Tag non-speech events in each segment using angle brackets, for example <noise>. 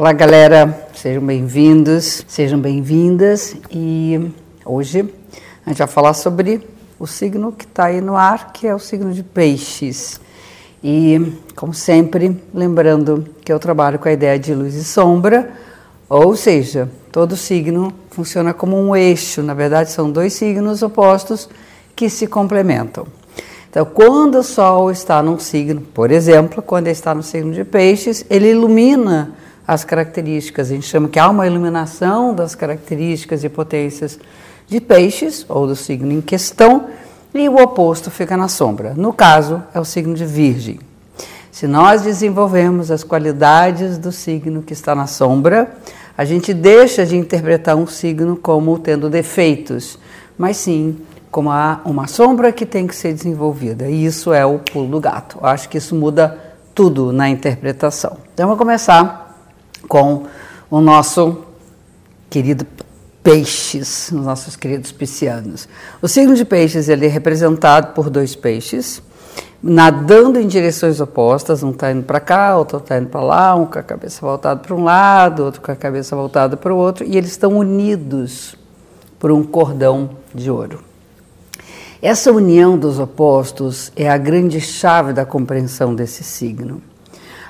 Olá, galera, sejam bem-vindos, sejam bem-vindas e hoje a gente vai falar sobre o signo que está aí no ar, que é o signo de Peixes. E, como sempre, lembrando que eu trabalho com a ideia de luz e sombra, ou seja, todo signo funciona como um eixo, na verdade, são dois signos opostos que se complementam. Então, quando o Sol está num signo, por exemplo, quando ele está no signo de Peixes, ele ilumina as características. A gente chama que há uma iluminação das características e potências de Peixes, ou do signo em questão, e o oposto fica na sombra. No caso, é o signo de Virgem. Se nós desenvolvemos as qualidades do signo que está na sombra, a gente deixa de interpretar um signo como tendo defeitos, mas sim como há uma sombra que tem que ser desenvolvida. E isso é o pulo do gato. Eu acho que isso muda tudo na interpretação. Então, vamos começar com o nosso querido peixes, os nossos queridos piscianos. O signo de peixes ele é representado por dois peixes, nadando em direções opostas, um está indo para cá, outro está indo para lá, um com a cabeça voltada para um lado, outro com a cabeça voltada para o outro, e eles estão unidos por um cordão de ouro. Essa união dos opostos é a grande chave da compreensão desse signo.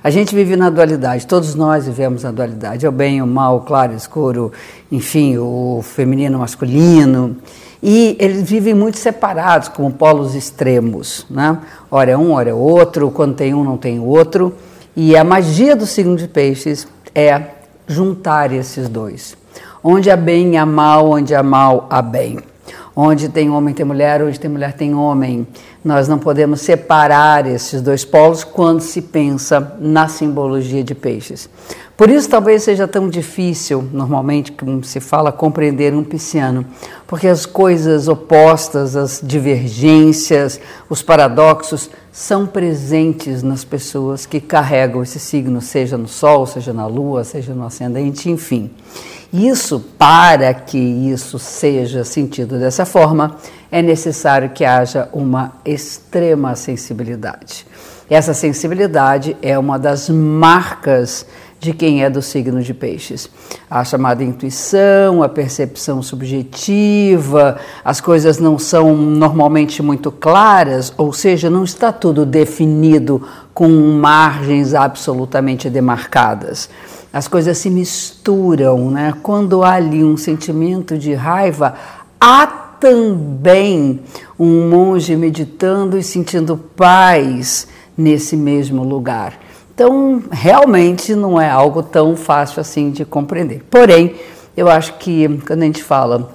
A gente vive na dualidade, todos nós vivemos na dualidade, é o bem, o mal, o claro, o escuro, enfim, o feminino, o masculino. E eles vivem muito separados, como polos extremos. Né? Ora é um, ora é outro, quando tem um, não tem outro. E a magia do signo de peixes é juntar esses dois. Onde há bem, há mal, onde há mal, há bem. Onde tem homem, tem mulher, onde tem mulher, tem homem. Nós não podemos separar esses dois polos quando se pensa na simbologia de peixes. Por isso, talvez seja tão difícil, normalmente, como se fala, compreender um pisciano, porque as coisas opostas, as divergências, os paradoxos são presentes nas pessoas que carregam esse signo, seja no Sol, seja na Lua, seja no ascendente, enfim. Isso, para que isso seja sentido dessa forma, é necessário que haja uma extrema sensibilidade. Essa sensibilidade é uma das marcas de quem é do signo de peixes. A chamada intuição, a percepção subjetiva, as coisas não são normalmente muito claras, ou seja, não está tudo definido com margens absolutamente demarcadas as coisas se misturam, né? Quando há ali um sentimento de raiva, há também um monge meditando e sentindo paz nesse mesmo lugar. Então, realmente não é algo tão fácil assim de compreender. Porém, eu acho que quando a gente fala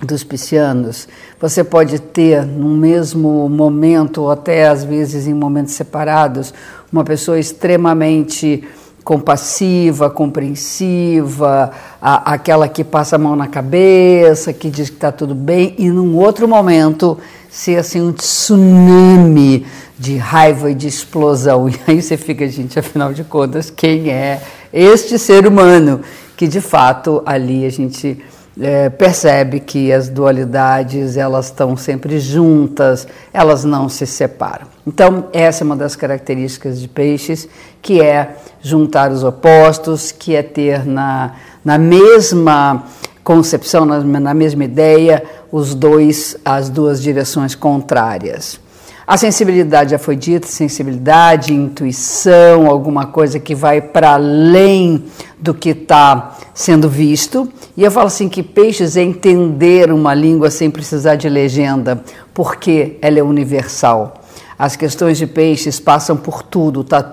dos piscianos, você pode ter no mesmo momento, ou até às vezes em momentos separados, uma pessoa extremamente compassiva, compreensiva, a, aquela que passa a mão na cabeça, que diz que está tudo bem, e num outro momento ser assim um tsunami de raiva e de explosão. <laughs> E aí você fica, gente, afinal de contas, quem é este ser humano que de fato ali a gente é, percebe que as dualidades elas estão sempre juntas, elas não se separam. Então essa é uma das características de peixes, que é juntar os opostos, que é ter na, na mesma concepção, na, na mesma ideia, os dois, as duas direções contrárias. A sensibilidade já foi dita, sensibilidade, intuição, alguma coisa que vai para além do que está sendo visto. E eu falo assim que peixes é entender uma língua sem precisar de legenda, porque ela é universal. As questões de peixes passam por tudo, tá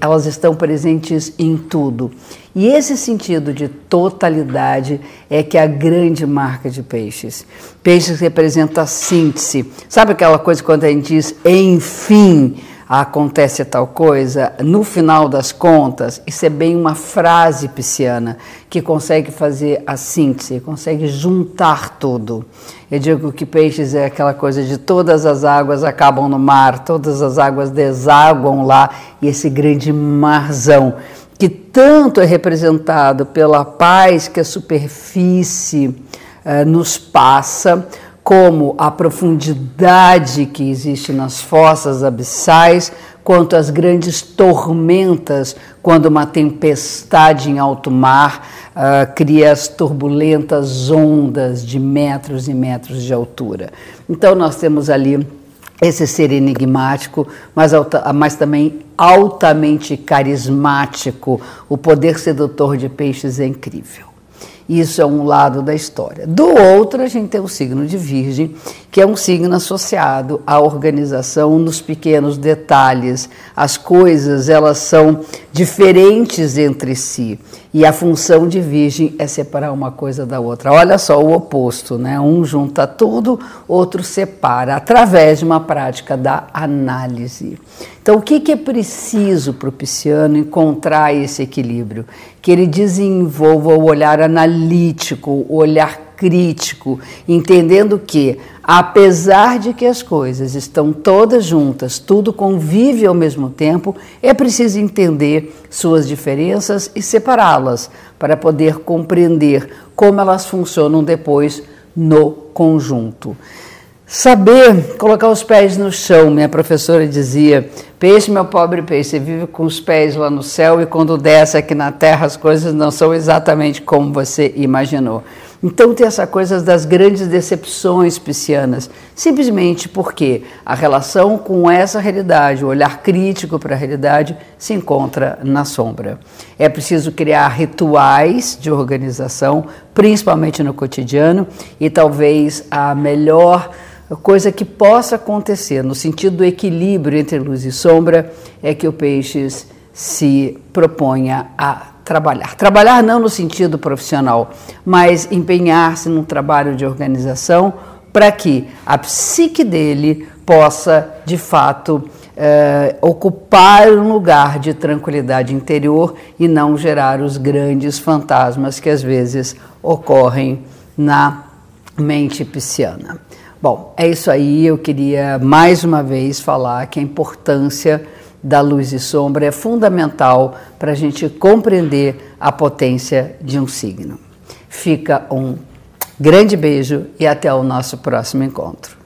elas estão presentes em tudo. E esse sentido de totalidade é que é a grande marca de peixes. Peixes representa a síntese. Sabe aquela coisa quando a gente diz enfim? Acontece tal coisa, no final das contas, isso é bem uma frase pisciana que consegue fazer a síntese, consegue juntar tudo. Eu digo que peixes é aquela coisa de todas as águas acabam no mar, todas as águas desaguam lá, e esse grande marzão que tanto é representado pela paz que a superfície eh, nos passa, como a profundidade que existe nas fossas abissais, quanto as grandes tormentas, quando uma tempestade em alto mar uh, cria as turbulentas ondas de metros e metros de altura. Então, nós temos ali esse ser enigmático, mas, alta, mas também altamente carismático. O poder sedutor de peixes é incrível. Isso é um lado da história. Do outro, a gente tem o signo de Virgem, que é um signo associado à organização nos pequenos detalhes. As coisas, elas são diferentes entre si. E a função de Virgem é separar uma coisa da outra. Olha só o oposto, né? Um junta tudo, outro separa, através de uma prática da análise. Então, o que, é preciso para o pisciano encontrar esse equilíbrio? Que ele desenvolva o olhar analítico, o olhar crítico, entendendo que, apesar de que as coisas estão todas juntas, tudo convive ao mesmo tempo, é preciso entender suas diferenças e separá-las para poder compreender como elas funcionam depois no conjunto. Saber colocar os pés no chão, minha professora dizia. Peixe, meu pobre peixe, você vive com os pés lá no céu e quando desce aqui na terra as coisas não são exatamente como você imaginou. Então tem essa coisa das grandes decepções piscianas, simplesmente porque a relação com essa realidade, o olhar crítico para a realidade, se encontra na sombra. É preciso criar rituais de organização, principalmente no cotidiano, e talvez a melhor coisa que possa acontecer no sentido do equilíbrio entre luz e sombra é que o peixes se proponha a trabalhar. Trabalhar não no sentido profissional, mas empenhar-se num trabalho de organização para que a psique dele possa, de fato, eh, ocupar um lugar de tranquilidade interior e não gerar os grandes fantasmas que às vezes ocorrem na mente pisciana. Bom, é isso aí. Eu queria mais uma vez falar que a importância da luz e sombra é fundamental para a gente compreender a potência de um signo. Fica um grande beijo e até o nosso próximo encontro.